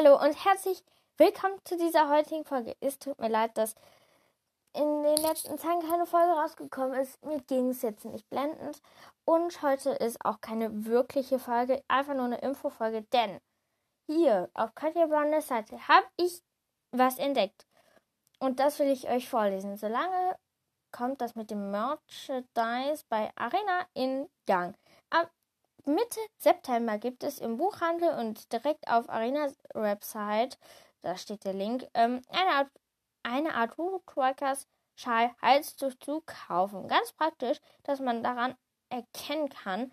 Hallo und herzlich willkommen zu dieser heutigen Folge. Es tut mir leid, dass in den letzten Tagen keine Folge rausgekommen ist. Mir ging es jetzt nicht blendend. Und heute ist auch keine wirkliche Folge, einfach nur eine Infofolge, denn hier auf Katja Blondes Seite habe ich was entdeckt. Und das will ich euch vorlesen. Solange kommt das mit dem Merchandise bei Arena in Gang. Mitte September gibt es im Buchhandel und direkt auf Arenas Website, da steht der Link, ähm, eine Art, eine Art Trackers Schal Halstuch zu kaufen. Ganz praktisch, dass man daran erkennen kann,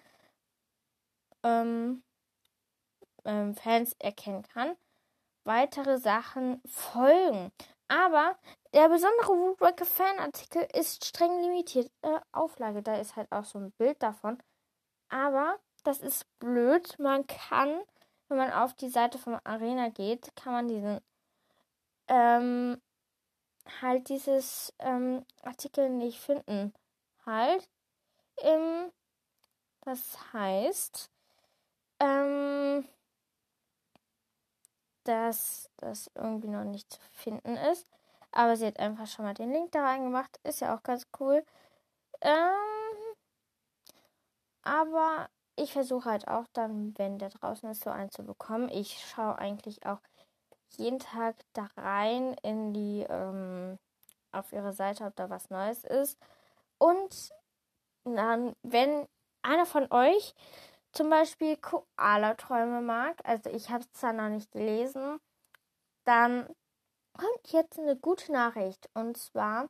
ähm, ähm, Fans erkennen kann, weitere Sachen folgen. Aber der besondere Woodworker Fanartikel ist streng limitiert. Äh, Auflage, da ist halt auch so ein Bild davon. Aber das ist blöd. Man kann, wenn man auf die Seite von Arena geht, kann man diesen ähm, halt dieses ähm, Artikel nicht finden. Halt. Ähm, das heißt, ähm, dass das irgendwie noch nicht zu finden ist. Aber sie hat einfach schon mal den Link da reingemacht. Ist ja auch ganz cool. Ähm, aber ich versuche halt auch dann, wenn der draußen ist, so einen zu bekommen. Ich schaue eigentlich auch jeden Tag da rein in die, ähm, auf ihre Seite, ob da was Neues ist. Und dann, wenn einer von euch zum Beispiel Koala-Träume mag, also ich habe es zwar noch nicht gelesen, dann kommt jetzt eine gute Nachricht. Und zwar,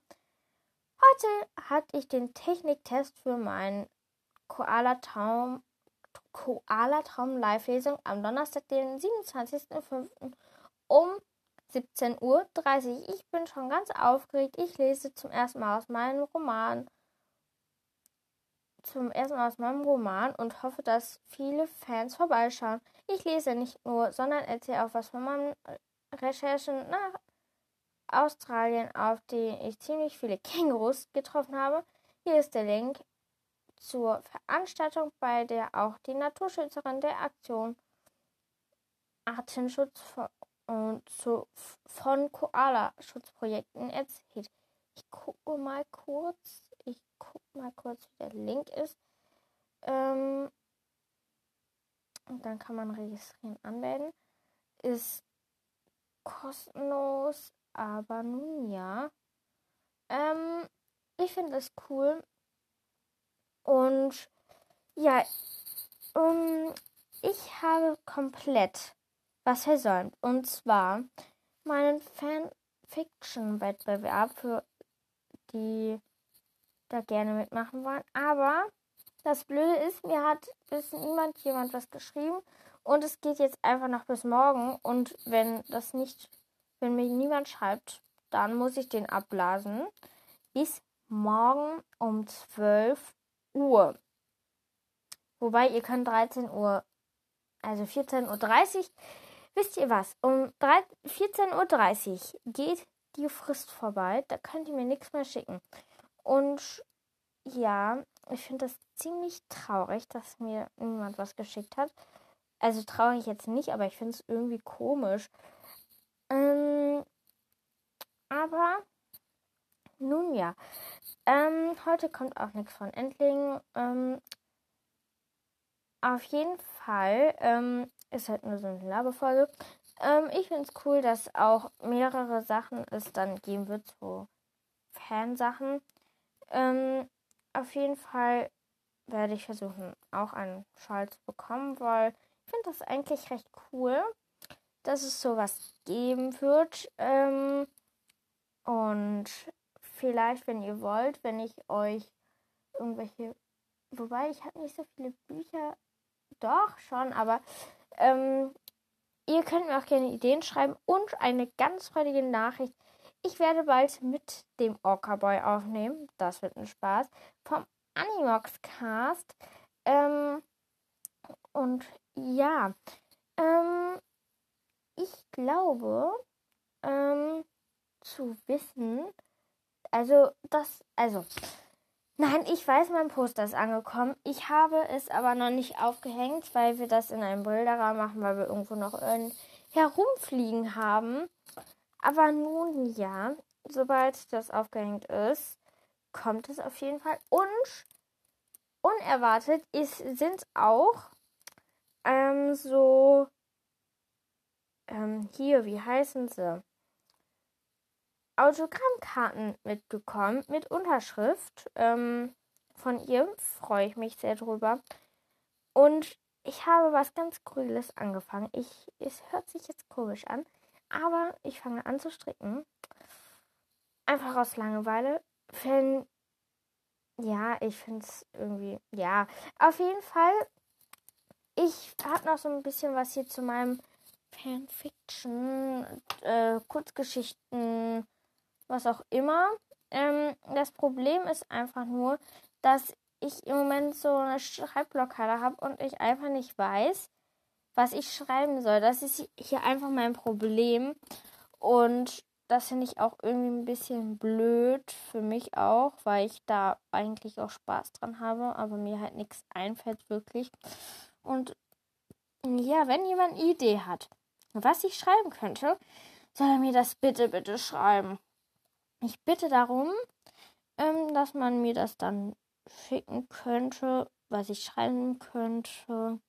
heute hatte ich den Techniktest für meinen Koala-Traum Koala-Traum Live-Lesung am Donnerstag, den 27.05. um 17.30 Uhr. Ich bin schon ganz aufgeregt. Ich lese zum ersten Mal aus meinem Roman. Zum ersten Mal aus meinem Roman und hoffe, dass viele Fans vorbeischauen. Ich lese nicht nur, sondern erzähle auch was von meinen Recherchen nach Australien, auf denen ich ziemlich viele Kängurus getroffen habe. Hier ist der Link zur Veranstaltung, bei der auch die Naturschützerin der Aktion Artenschutz von, zu, von Koala-Schutzprojekten erzählt. Ich gucke mal kurz, ich gucke mal kurz, wie der Link ist. Ähm, und dann kann man registrieren, anmelden. Ist kostenlos, aber nun ja. Ähm, ich finde es cool, und ja, um, ich habe komplett was versäumt. Und zwar meinen Fanfiction-Wettbewerb für die da gerne mitmachen wollen. Aber das Blöde ist, mir hat bis niemand jemand was geschrieben. Und es geht jetzt einfach noch bis morgen. Und wenn das nicht, wenn mir niemand schreibt, dann muss ich den abblasen. Bis morgen um 12 Uhr. Wobei ihr könnt 13 Uhr, also 14.30 Uhr, wisst ihr was? Um 14.30 Uhr geht die Frist vorbei. Da könnt ihr mir nichts mehr schicken. Und ja, ich finde das ziemlich traurig, dass mir niemand was geschickt hat. Also traurig jetzt nicht, aber ich finde es irgendwie komisch. Ähm, aber nun ja, ähm, heute kommt auch nichts von Endling. Ähm, auf jeden Fall ähm, ist halt nur so eine Laberfolge. Ähm, ich finde es cool, dass auch mehrere Sachen es dann geben wird, so Fansachen. Ähm, auf jeden Fall werde ich versuchen, auch einen Schal zu bekommen, weil ich finde das eigentlich recht cool, dass es sowas geben wird. Ähm, und vielleicht, wenn ihr wollt, wenn ich euch irgendwelche. Wobei, ich habe nicht so viele Bücher. Doch, schon, aber ähm, ihr könnt mir auch gerne Ideen schreiben und eine ganz freudige Nachricht. Ich werde bald mit dem Orca Boy aufnehmen. Das wird ein Spaß. Vom Animox Cast. Ähm, und ja, ähm, ich glaube ähm, zu wissen, also, das, also. Nein, ich weiß, mein Poster ist angekommen. Ich habe es aber noch nicht aufgehängt, weil wir das in einem Bilderrahmen machen, weil wir irgendwo noch herumfliegen haben. Aber nun ja, sobald das aufgehängt ist, kommt es auf jeden Fall. Und unerwartet sind auch ähm, so ähm, hier, wie heißen sie? Autogrammkarten mitgekommen mit Unterschrift. Ähm, von ihr freue ich mich sehr drüber. Und ich habe was ganz Grünes angefangen. Ich, es hört sich jetzt komisch an, aber ich fange an zu stricken. Einfach aus Langeweile. Wenn, ja, ich finde es irgendwie, ja, auf jeden Fall. Ich habe noch so ein bisschen was hier zu meinem Fanfiction, äh, Kurzgeschichten, was auch immer. Ähm, das Problem ist einfach nur, dass ich im Moment so eine Schreibblockade habe und ich einfach nicht weiß, was ich schreiben soll. Das ist hier einfach mein Problem. Und das finde ich auch irgendwie ein bisschen blöd für mich auch, weil ich da eigentlich auch Spaß dran habe, aber mir halt nichts einfällt wirklich. Und ja, wenn jemand eine Idee hat, was ich schreiben könnte, soll er mir das bitte, bitte schreiben. Ich bitte darum, ähm, dass man mir das dann schicken könnte, was ich schreiben könnte.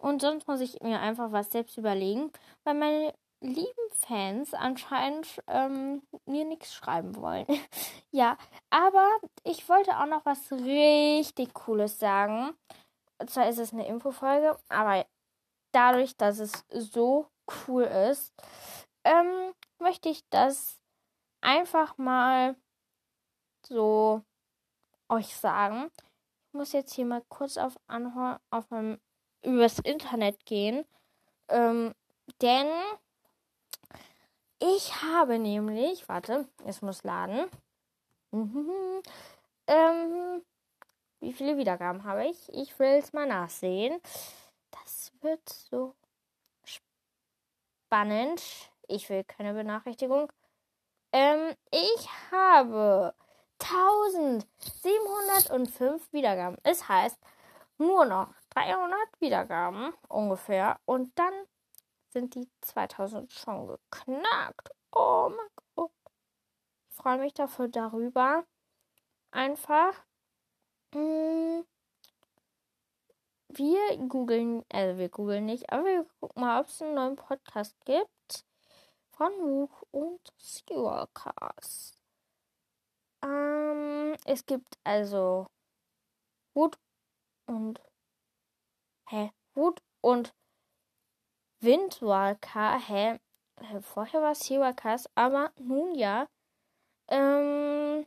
Und sonst muss ich mir einfach was selbst überlegen, weil meine lieben Fans anscheinend ähm, mir nichts schreiben wollen. ja, aber ich wollte auch noch was richtig Cooles sagen. Und zwar ist es eine Infofolge, aber dadurch, dass es so cool ist, ähm, möchte ich das einfach mal so euch sagen. Ich muss jetzt hier mal kurz auf Anhör auf meinem übers Internet gehen. Ähm, denn ich habe nämlich, warte, es muss laden. ähm, wie viele Wiedergaben habe ich? Ich will es mal nachsehen. Das wird so spannend. Ich will keine Benachrichtigung. Ähm, ich habe 1705 Wiedergaben. Es heißt nur noch 300 Wiedergaben ungefähr. Und dann sind die 2000 schon geknackt. Oh mein Gott. Ich freue mich dafür darüber. Einfach. Hm, wir googeln, also wir googeln nicht, aber wir gucken mal, ob es einen neuen Podcast gibt Luke und Skywalkers. Ähm, es gibt also Hut und hä? Hut und Windwalker, hä? Vorher war es Skywalkers, aber nun ja. Ähm,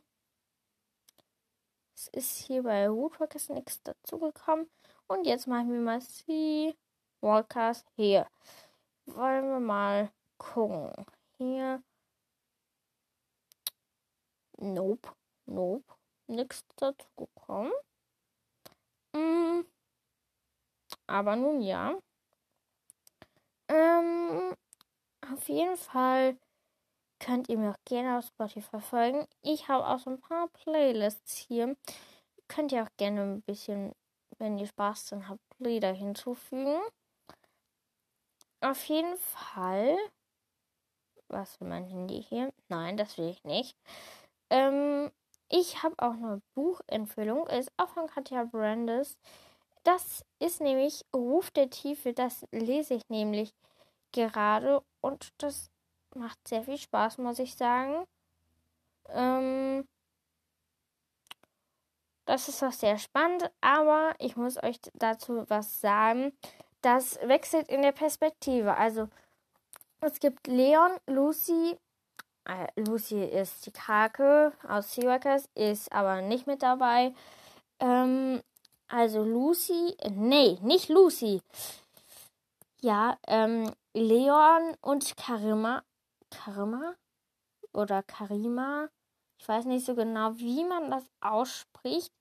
es ist hier bei Woodwalkers nichts dazugekommen. Und jetzt machen wir mal Sea Walkers hier. Wollen wir mal gucken. Hier. Nope. Nope. Nichts dazu gekommen. Mm. Aber nun ja. Ähm, auf jeden Fall könnt ihr mir auch gerne auf Spotify folgen. Ich habe auch so ein paar Playlists hier. Könnt ihr auch gerne ein bisschen wenn ihr Spaß dran habt, Lieder hinzufügen. Auf jeden Fall. Was für mein Handy hier? Nein, das will ich nicht. Ähm, ich habe auch eine Buchempfehlung. Ist auch von Katja Brandes. Das ist nämlich Ruf der Tiefe. Das lese ich nämlich gerade und das macht sehr viel Spaß, muss ich sagen. Ähm, das ist auch sehr spannend, aber ich muss euch dazu was sagen. Das wechselt in der Perspektive. Also es gibt Leon, Lucy. Äh, Lucy ist die Krake aus Seaworkers, ist aber nicht mit dabei. Ähm, also Lucy, nee, nicht Lucy. Ja, ähm, Leon und Karima. Karima? Oder Karima? Ich weiß nicht so genau, wie man das ausspricht.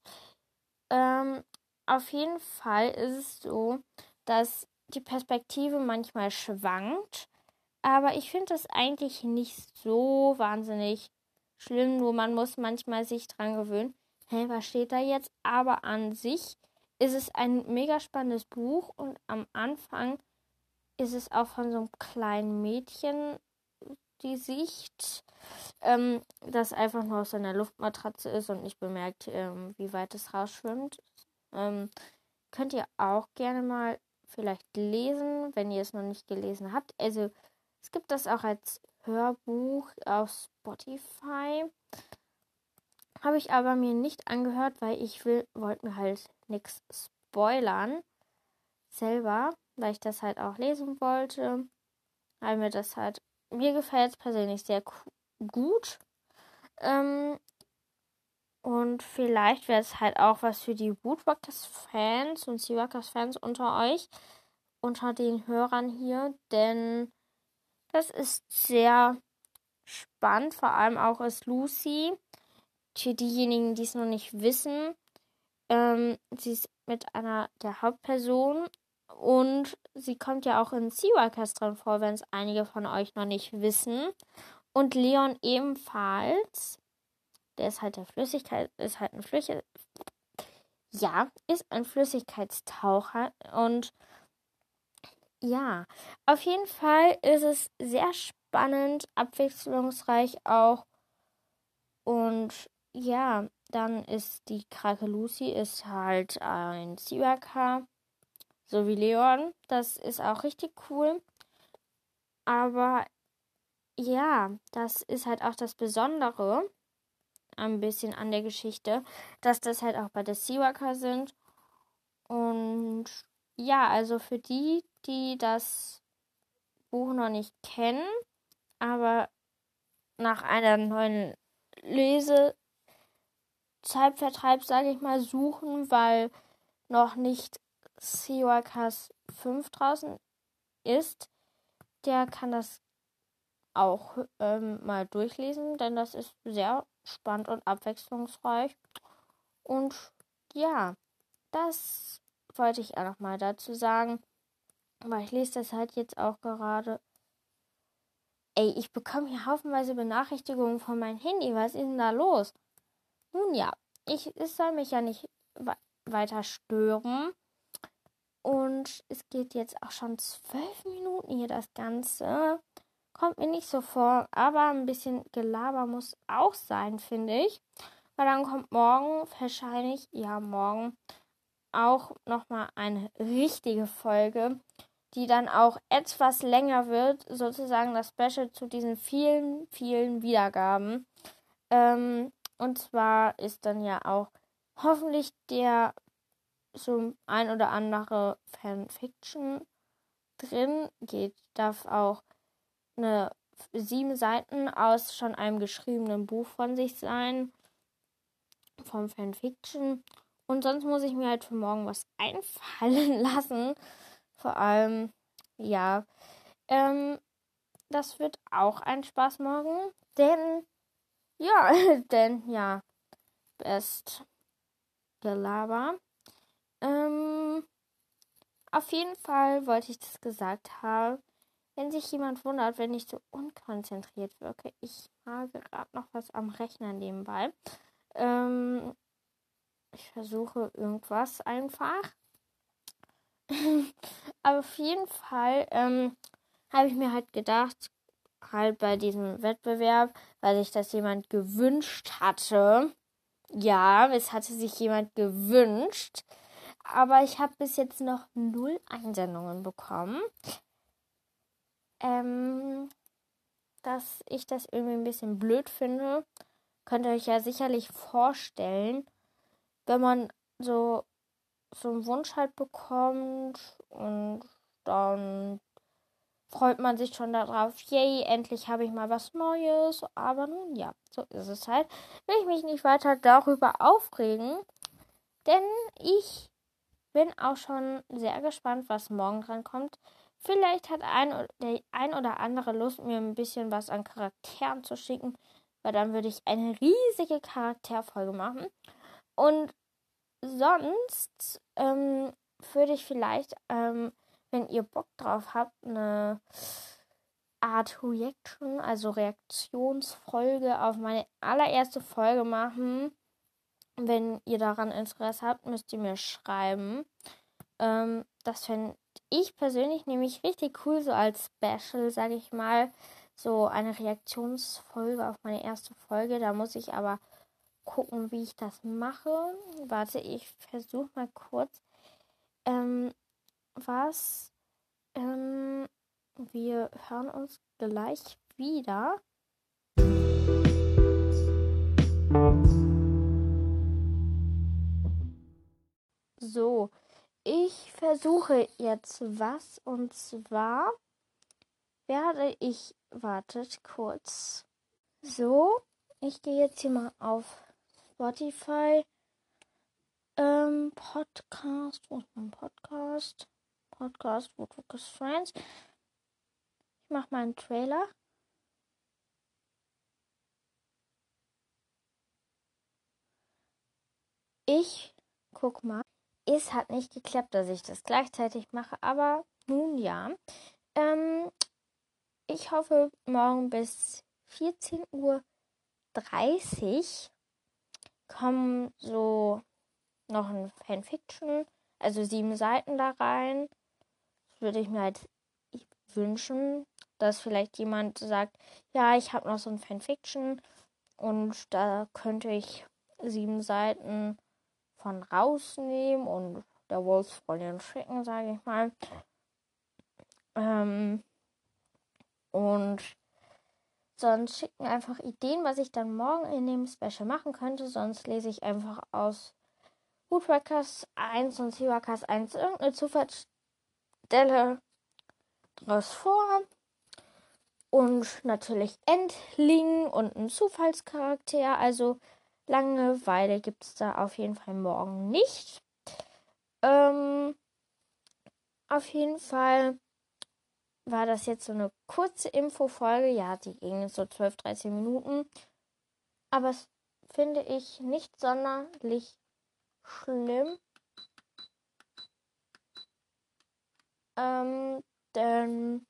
Ähm, auf jeden Fall ist es so, dass die Perspektive manchmal schwankt. Aber ich finde das eigentlich nicht so wahnsinnig schlimm. Nur man muss manchmal sich dran gewöhnen. Hä, was steht da jetzt? Aber an sich ist es ein mega spannendes Buch und am Anfang ist es auch von so einem kleinen Mädchen die Sicht, ähm, das einfach nur aus seiner Luftmatratze ist und nicht bemerkt, ähm, wie weit es rausschwimmt. Ähm, könnt ihr auch gerne mal vielleicht lesen, wenn ihr es noch nicht gelesen habt. Also es gibt das auch als Hörbuch auf Spotify. Habe ich aber mir nicht angehört, weil ich will, wollte mir halt nichts spoilern selber, weil ich das halt auch lesen wollte. Weil mir das halt, mir gefällt es persönlich sehr gut. Ähm, und vielleicht wäre es halt auch was für die Woodwalkers-Fans und Seawalkers-Fans unter euch, unter den Hörern hier, denn das ist sehr spannend. Vor allem auch ist Lucy, für diejenigen, die es noch nicht wissen, ähm, sie ist mit einer der Hauptpersonen und sie kommt ja auch in Seawalkers drin vor, wenn es einige von euch noch nicht wissen. Und Leon ebenfalls. Der ist halt der Flüssigkeit, ist halt ein Flüssigkeit. Ja, ist ein Flüssigkeitstaucher. Und ja, auf jeden Fall ist es sehr spannend, abwechslungsreich auch. Und ja, dann ist die Krake Lucy ist halt ein Seawalker so wie Leon. Das ist auch richtig cool. Aber ja, das ist halt auch das Besondere ein bisschen an der Geschichte, dass das halt auch bei der Seawalker sind. Und ja, also für die, die das Buch noch nicht kennen, aber nach einer neuen Lesezeitvertreib, sage ich mal, suchen, weil noch nicht Seawalkers 5 draußen ist, der kann das auch ähm, mal durchlesen, denn das ist sehr spannend und abwechslungsreich. Und ja, das wollte ich auch noch mal dazu sagen, weil ich lese das halt jetzt auch gerade. Ey, ich bekomme hier haufenweise Benachrichtigungen von meinem Handy. Was ist denn da los? Nun ja, ich, es soll mich ja nicht weiter stören. Und es geht jetzt auch schon zwölf Minuten hier das Ganze. Kommt mir nicht so vor, aber ein bisschen Gelaber muss auch sein, finde ich. Weil dann kommt morgen wahrscheinlich, ja, morgen auch nochmal eine richtige Folge, die dann auch etwas länger wird, sozusagen das Special zu diesen vielen, vielen Wiedergaben. Ähm, und zwar ist dann ja auch hoffentlich der so ein oder andere Fanfiction drin. Geht, darf auch eine sieben Seiten aus schon einem geschriebenen Buch von sich sein. Vom Fanfiction. Und sonst muss ich mir halt für morgen was einfallen lassen. Vor allem, ja. Ähm, das wird auch ein Spaß morgen. Denn, ja, denn, ja, best Gelaber. Ähm, auf jeden Fall wollte ich das gesagt haben. Wenn sich jemand wundert, wenn ich so unkonzentriert wirke, ich habe gerade noch was am Rechner nebenbei. Ähm, ich versuche irgendwas einfach. Aber auf jeden Fall ähm, habe ich mir halt gedacht, halt bei diesem Wettbewerb, weil sich das jemand gewünscht hatte. Ja, es hatte sich jemand gewünscht, aber ich habe bis jetzt noch null Einsendungen bekommen. Ähm, dass ich das irgendwie ein bisschen blöd finde, könnt ihr euch ja sicherlich vorstellen, wenn man so, so einen Wunsch halt bekommt und dann freut man sich schon darauf, yay, endlich habe ich mal was Neues. Aber nun ja, so ist es halt. Will ich mich nicht weiter darüber aufregen, denn ich bin auch schon sehr gespannt, was morgen dran kommt. Vielleicht hat ein, der ein oder andere Lust, mir ein bisschen was an Charakteren zu schicken, weil dann würde ich eine riesige Charakterfolge machen. Und sonst ähm, würde ich vielleicht, ähm, wenn ihr Bock drauf habt, eine Art Reaction, also Reaktionsfolge auf meine allererste Folge machen. Wenn ihr daran Interesse habt, müsst ihr mir schreiben. Ähm, das fände ich persönlich nämlich richtig cool, so als Special, sage ich mal, so eine Reaktionsfolge auf meine erste Folge. Da muss ich aber gucken, wie ich das mache. Warte, ich versuche mal kurz. Ähm, was? Ähm, wir hören uns gleich wieder. So, ich versuche jetzt was und zwar werde ich, wartet kurz. So, ich gehe jetzt hier mal auf Spotify. Ähm, Podcast, wo ist mein Podcast? Podcast, Woodworkers Friends. Ich mache mal einen Trailer. Ich guck mal. Es hat nicht geklappt, dass ich das gleichzeitig mache, aber nun ja. Ähm, ich hoffe, morgen bis 14.30 Uhr kommen so noch ein Fanfiction, also sieben Seiten da rein. Das würde ich mir halt wünschen, dass vielleicht jemand sagt, ja, ich habe noch so ein Fanfiction und da könnte ich sieben Seiten von rausnehmen und der Wolfsfreundin schicken, sage ich mal. Ähm, und sonst schicken einfach Ideen, was ich dann morgen in dem Special machen könnte. Sonst lese ich einfach aus Woodworkers 1 und Seaworkers 1 irgendeine Zufallsstelle draus vor. Und natürlich Endling und ein Zufallscharakter. Also Langeweile gibt es da auf jeden Fall morgen nicht. Ähm, auf jeden Fall war das jetzt so eine kurze Infofolge. Ja, die ging so 12, 13 Minuten. Aber es finde ich nicht sonderlich schlimm. Ähm, denn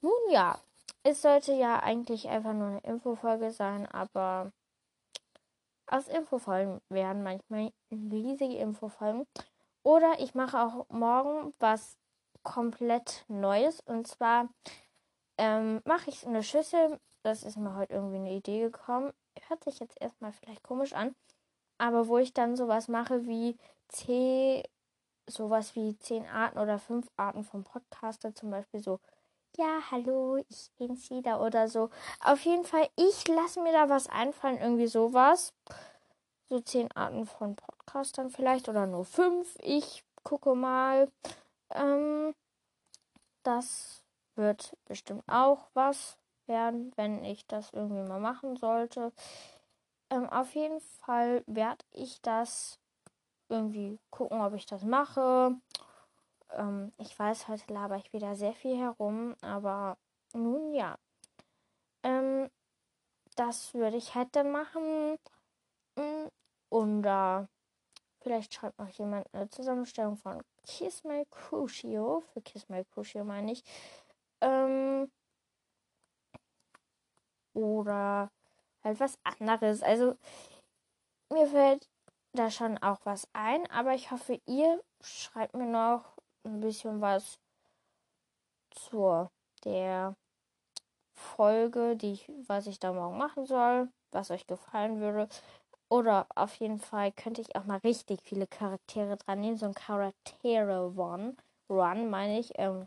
nun ja, es sollte ja eigentlich einfach nur eine Infofolge sein, aber aus Infofolgen werden manchmal riesige Infofolgen. Oder ich mache auch morgen was komplett Neues. Und zwar ähm, mache ich eine Schüssel. Das ist mir heute irgendwie eine Idee gekommen. Hört sich jetzt erstmal vielleicht komisch an. Aber wo ich dann sowas mache wie C, sowas wie zehn Arten oder fünf Arten vom Podcaster, zum Beispiel so, ja, hallo, ich bin's wieder oder so. Auf jeden Fall, ich lasse mir da was einfallen, irgendwie sowas. So zehn Arten von Podcastern vielleicht oder nur fünf. Ich gucke mal. Ähm, das wird bestimmt auch was werden, wenn ich das irgendwie mal machen sollte. Ähm, auf jeden Fall werde ich das irgendwie gucken, ob ich das mache. Ähm, ich weiß, heute laber ich wieder sehr viel herum, aber nun ja. Ähm, das würde ich halt dann machen. Mm, und da vielleicht schreibt noch jemand eine Zusammenstellung von Kiss My Crucio. Für Kiss My Crucio meine ich. Ähm, oder halt was anderes. Also mir fällt da schon auch was ein, aber ich hoffe, ihr schreibt mir noch ein bisschen was zur der Folge, die ich, was ich da morgen machen soll, was euch gefallen würde. Oder auf jeden Fall könnte ich auch mal richtig viele Charaktere dran nehmen. So ein Charaktere One. Run meine ich. Ähm,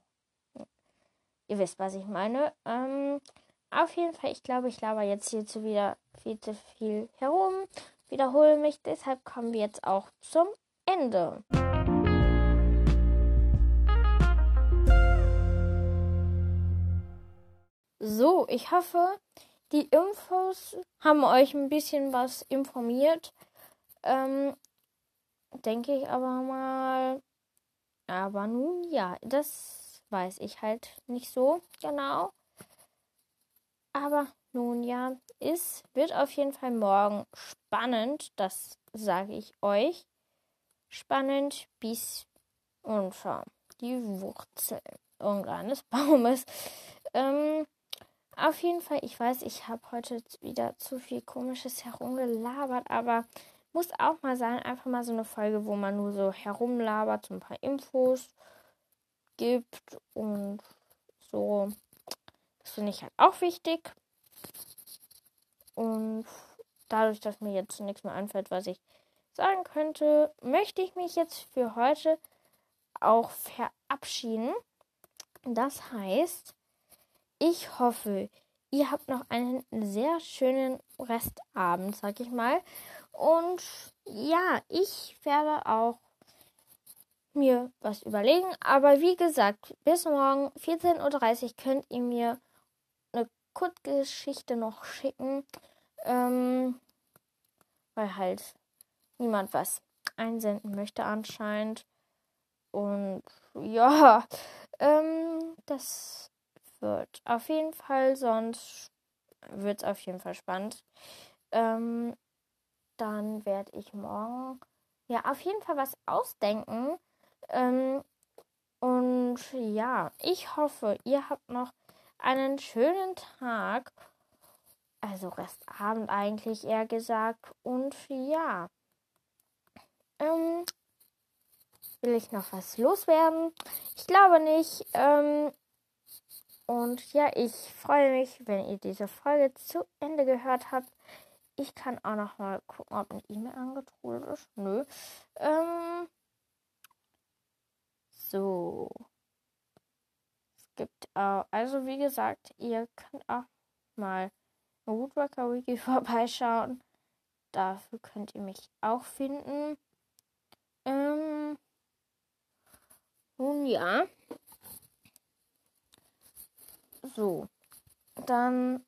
ihr wisst, was ich meine. Ähm, auf jeden Fall, ich glaube, ich laber jetzt hierzu wieder viel zu viel herum. Wiederhole mich. Deshalb kommen wir jetzt auch zum Ende. So, ich hoffe, die Infos haben euch ein bisschen was informiert. Ähm, denke ich aber mal. Aber nun ja, das weiß ich halt nicht so genau. Aber nun ja, es wird auf jeden Fall morgen spannend, das sage ich euch. Spannend bis unter die Wurzeln irgendeines Baumes. Ähm, auf jeden Fall, ich weiß, ich habe heute wieder zu viel komisches herumgelabert, aber muss auch mal sein, einfach mal so eine Folge, wo man nur so herumlabert, so ein paar Infos. gibt und so. Das finde ich halt auch wichtig. Und dadurch, dass mir jetzt nichts mehr einfällt, was ich sagen könnte, möchte ich mich jetzt für heute auch verabschieden. Das heißt, ich hoffe, ihr habt noch einen sehr schönen Restabend, sag ich mal. Und ja, ich werde auch mir was überlegen. Aber wie gesagt, bis morgen 14.30 Uhr könnt ihr mir eine Kurzgeschichte noch schicken. Ähm, weil halt niemand was einsenden möchte anscheinend. Und ja, ähm, das wird auf jeden Fall, sonst wird es auf jeden Fall spannend. Ähm, dann werde ich morgen ja auf jeden Fall was ausdenken. Ähm, und ja, ich hoffe, ihr habt noch einen schönen Tag. Also Restabend eigentlich eher gesagt. Und ja. Ähm, will ich noch was loswerden? Ich glaube nicht. Ähm, und ja, ich freue mich, wenn ihr diese Folge zu Ende gehört habt. Ich kann auch noch mal gucken, ob eine E-Mail angetrudelt ist. Nö. Ähm, so. Es gibt auch, also wie gesagt, ihr könnt auch mal Woodworker Wiki vorbeischauen. Dafür könnt ihr mich auch finden. Ähm, nun ja. So. Dann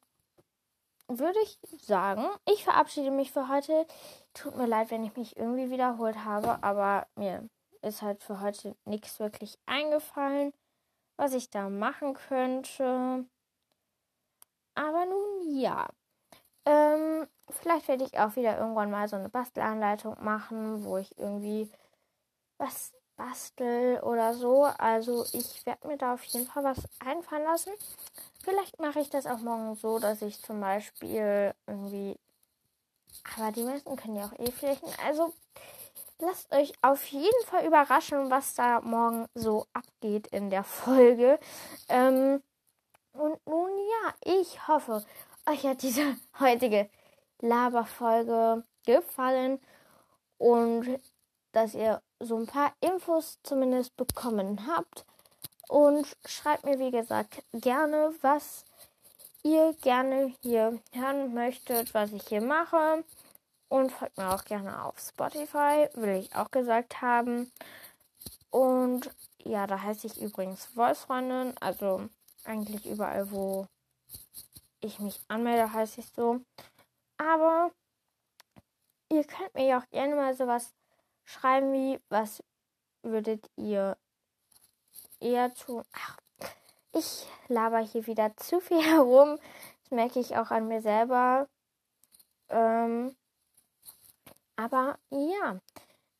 würde ich sagen, ich verabschiede mich für heute. Tut mir leid, wenn ich mich irgendwie wiederholt habe, aber mir ist halt für heute nichts wirklich eingefallen, was ich da machen könnte. Aber nun ja. Ähm, vielleicht werde ich auch wieder irgendwann mal so eine Bastelanleitung machen, wo ich irgendwie was bastel oder so. Also ich werde mir da auf jeden Fall was einfallen lassen. Vielleicht mache ich das auch morgen so, dass ich zum Beispiel irgendwie. Aber die meisten können ja auch eh flächen. Also lasst euch auf jeden Fall überraschen, was da morgen so abgeht in der Folge. Ähm, und nun ja, ich hoffe, euch hat diese heutige Laberfolge gefallen und dass ihr so ein paar Infos zumindest bekommen habt. Und schreibt mir, wie gesagt, gerne, was ihr gerne hier hören möchtet, was ich hier mache. Und folgt mir auch gerne auf Spotify, will ich auch gesagt haben. Und ja, da heiße ich übrigens Voice-Freundin. Also eigentlich überall, wo ich mich anmelde, heiße ich so. Aber ihr könnt mir ja auch gerne mal sowas schreiben wie, was würdet ihr eher tun? Ach, ich laber hier wieder zu viel herum. Das merke ich auch an mir selber. Ähm, aber ja,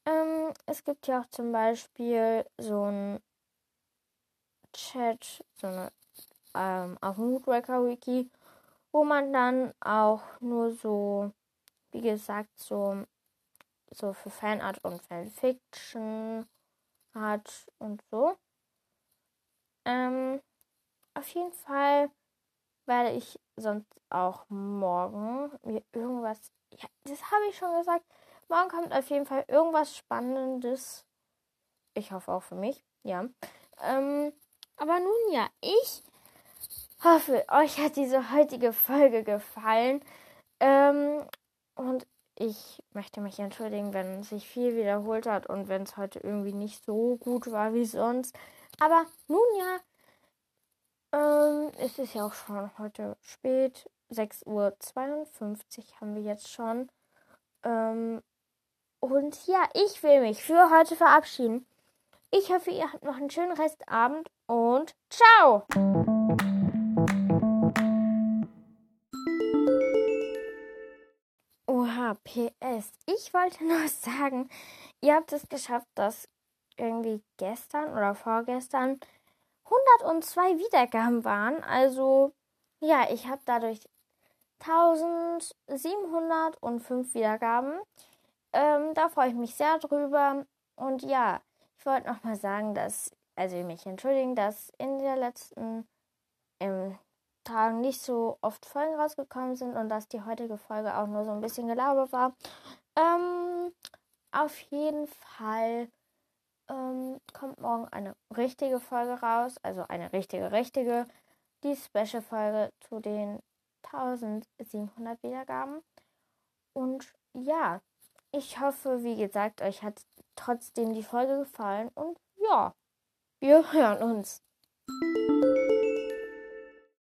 ähm, es gibt ja auch zum Beispiel so ein Chat, so eine ähm, auf Moodwrecker Wiki, wo man dann auch nur so, wie gesagt, so, so für Fanart und Fanfiction hat und so. Ähm, auf jeden Fall werde ich sonst auch morgen mir irgendwas, ja, das habe ich schon gesagt, morgen kommt auf jeden Fall irgendwas Spannendes. Ich hoffe auch für mich, ja. Ähm, aber nun ja, ich hoffe, euch hat diese heutige Folge gefallen. Ähm, und ich möchte mich entschuldigen, wenn sich viel wiederholt hat und wenn es heute irgendwie nicht so gut war wie sonst. Aber nun ja, ähm, es ist ja auch schon heute spät. 6.52 Uhr haben wir jetzt schon. Ähm, und ja, ich will mich für heute verabschieden. Ich hoffe, ihr habt noch einen schönen Restabend und ciao! PS. Ich wollte nur sagen, ihr habt es geschafft, dass irgendwie gestern oder vorgestern 102 Wiedergaben waren. Also, ja, ich habe dadurch 1705 Wiedergaben. Ähm, da freue ich mich sehr drüber. Und ja, ich wollte nochmal sagen, dass also mich entschuldigen, dass in der letzten ähm, Tagen nicht so oft Folgen rausgekommen sind und dass die heutige Folge auch nur so ein bisschen Gelaber war. Ähm, auf jeden Fall ähm, kommt morgen eine richtige Folge raus, also eine richtige, richtige, die Special-Folge zu den 1700 Wiedergaben. Und ja, ich hoffe, wie gesagt, euch hat trotzdem die Folge gefallen und ja, wir hören uns.